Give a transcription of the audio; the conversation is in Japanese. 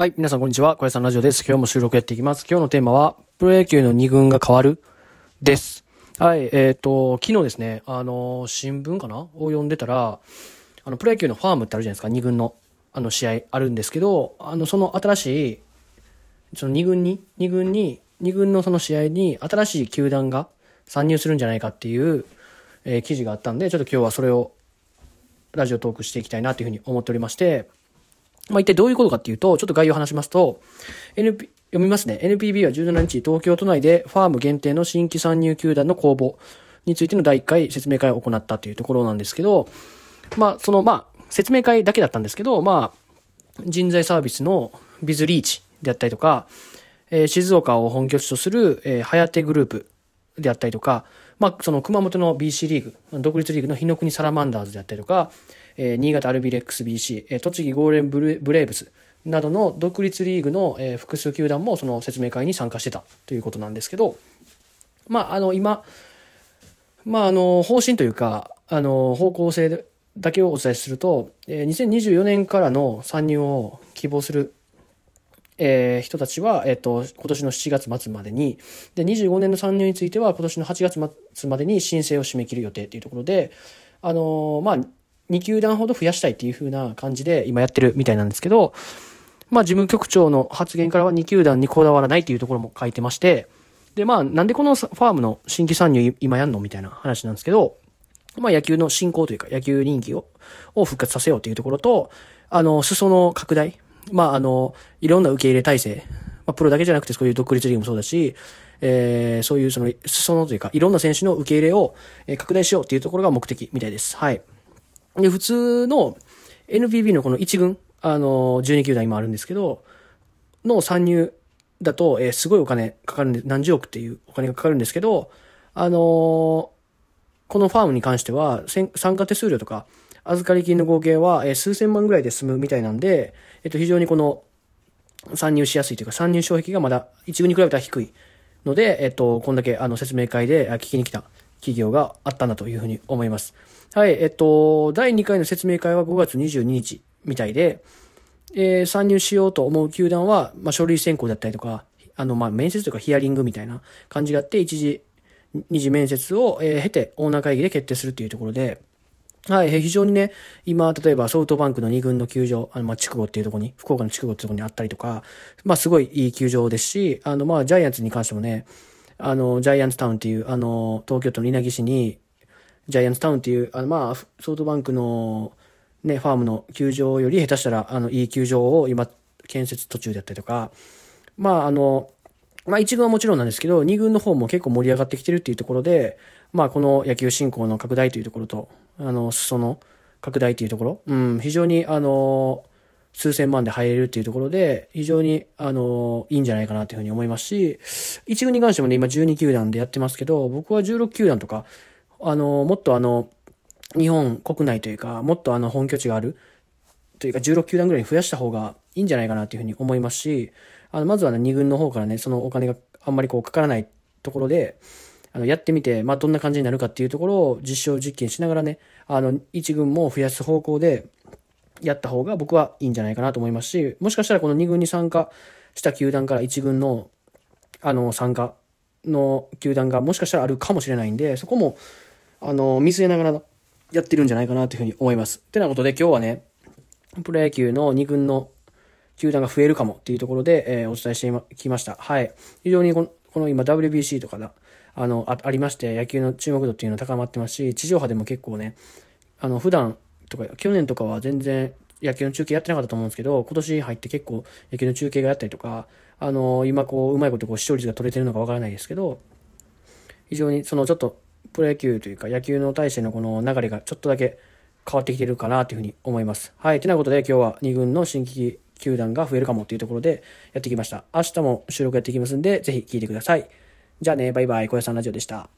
はい、皆さんこんにちは。小屋さんラジオです。今日も収録やっていきます。今日のテーマは、プロ野球の2軍が変わるです。はい、えっ、と、昨日ですね、あの、新聞かな？を読んでたら、あの、プロ野球のファームってあるじゃないですか、2軍の、あの、試合あるんですけど、あの、その新しい、その2軍に、2軍に、2軍のその試合に新しい球団が参入するんじゃないかっていう、えー記事があったんで、ちょっと今日はそれをラジオトークしていきたいなというふうに思っておりまして、まあ、一体どういうことかっていうと、ちょっと概要を話しますと、NP、読みますね。NPB は17日、東京都内でファーム限定の新規参入球団の公募についての第1回説明会を行ったというところなんですけど、まあ、その、まあ、説明会だけだったんですけど、まあ、人材サービスのビズリーチであったりとか、えー静岡を本拠地とする、えー、ハヤテグループであったりとか、まあ、その熊本の BC リーグ、独立リーグの日の国サラマンダーズであったりとか、えー新潟アルビレックス BC、えー栃木ゴーレンブレブレーブスなどの独立リーグの、えー複数球団もその説明会に参加してたということなんですけど、まあ、あの、今、まあ、あの、方針というか、あの、方向性だけをお伝えすると、えー2024年からの参入を希望するえー人たちは、えっ、と、今年の7月末までに、で、25年の参入については、今年の8月末までに申請を締め切る予定っていうところで、あのーまあ、2球団ほど増やしたいっていう風な感じで今やってるみたいなんですけど、まあ、事務局長の発言からは2球団にこだわらないっていうところも書いてまして、で、まあ、なんでこのファームの新規参入今やんのみたいな話なんですけど、まあ野球の振興というか野球人気をを復活させようというところと、あの、裾の拡大。まああの、いろんな受け入れ体制。まあプロだけじゃなくてそういう独立リーグもそうだし、えー、そういうその裾野というかいろんな選手の受け入れを拡大しようっていうところが目的みたいです。はい。で、普通の NPB のこの1軍、あの、12球団今あるんですけど、の参入だと、えーすごいお金かかるんで、何十億っていうお金がかかるんですけど、あのーこのファームに関しては、参加手数料とか、預かり金の合計は、えー数千万ぐらいで済むみたいなんで、えっと、非常にこの、参入しやすいというか、参入障壁がまだ一軍に比べたら低いので、えっと、こんだけあの説明会で聞きに来た企業があったんだというふうに思います。はい、えっと、第2回の説明会は5月22日みたいで、えー参入しようと思う球団は、まあ、書類選考だったりとか、あの、まあ、面接とかヒアリングみたいな感じがあって、一時、二次面接を、えー経て、オーナー会議で決定するというところで、はい、非常にね、今、例えばソフトバンクの2軍の球場、あの、まあ、筑後っていうところに、福岡の筑後っていうところにあったりとか、まあ、すごいいい球場ですし、あの、まあ、ジャイアンツに関してもね、あの、ジャイアンツタウンっていう、あの、東京都の稲城市に、ジャイアンツタウンっていう、あの、まあ、ソフトバンクの、ね、ファームの球場より下手したら、あの、いい球場を今、建設途中であったりとか、まあ、あの、まあ、1軍はもちろんなんですけど、2軍の方も結構盛り上がってきてるっていうところで、まあ、この野球振興の拡大というところと、あの、裾の拡大というところ、うん、非常に、あの、数千万で入れるっていうところで、非常に、あの、いいんじゃないかなというふうに思いますし、1軍に関してもね、今12球団でやってますけど、僕は16球団とか、あの、もっとあの、日本国内というか、もっとあの、本拠地がある、というか16球団ぐらいに増やした方がいいんじゃないかなというふうに思いますし、あの、まずはね、2軍の方からね、そのお金があんまりこうかからないところで、あの、やってみて、まあ、どんな感じになるかっていうところを実証実験しながらね、あの、1軍も増やす方向でやった方が僕はいいんじゃないかなと思いますし、もしかしたらこの2軍に参加した球団から1軍の、あの、参加の球団がもしかしたらあるかもしれないんで、そこも、あの、見据えながらやってるんじゃないかなというふうに思います。ってなことで今日はね、プロ野球の2軍の球団が増えるかもっていうところで、えーお伝えしてきました。はい。非常にこのこの今 WBC とかだ、あの、あありまして、野球の注目度っていうのは高まってますし、地上波でも結構ね、あの、普段とか、去年とかは全然野球の中継やってなかったと思うんですけど、今年入って結構野球の中継がやったりとか、あの、今こう、うまいことこう視聴率が取れてるのかわからないですけど、非常にそのちょっとプロ野球というか野球の対してのこの流れがちょっとだけ変わってきてるかなというふうに思います。はい。てなことで今日は2軍の新規球団が増えるかもっていうところでやってきました。明日も収録やっていきますんで、ぜひ聞いてください。じゃあね、バイバイ、小屋さんラジオでした。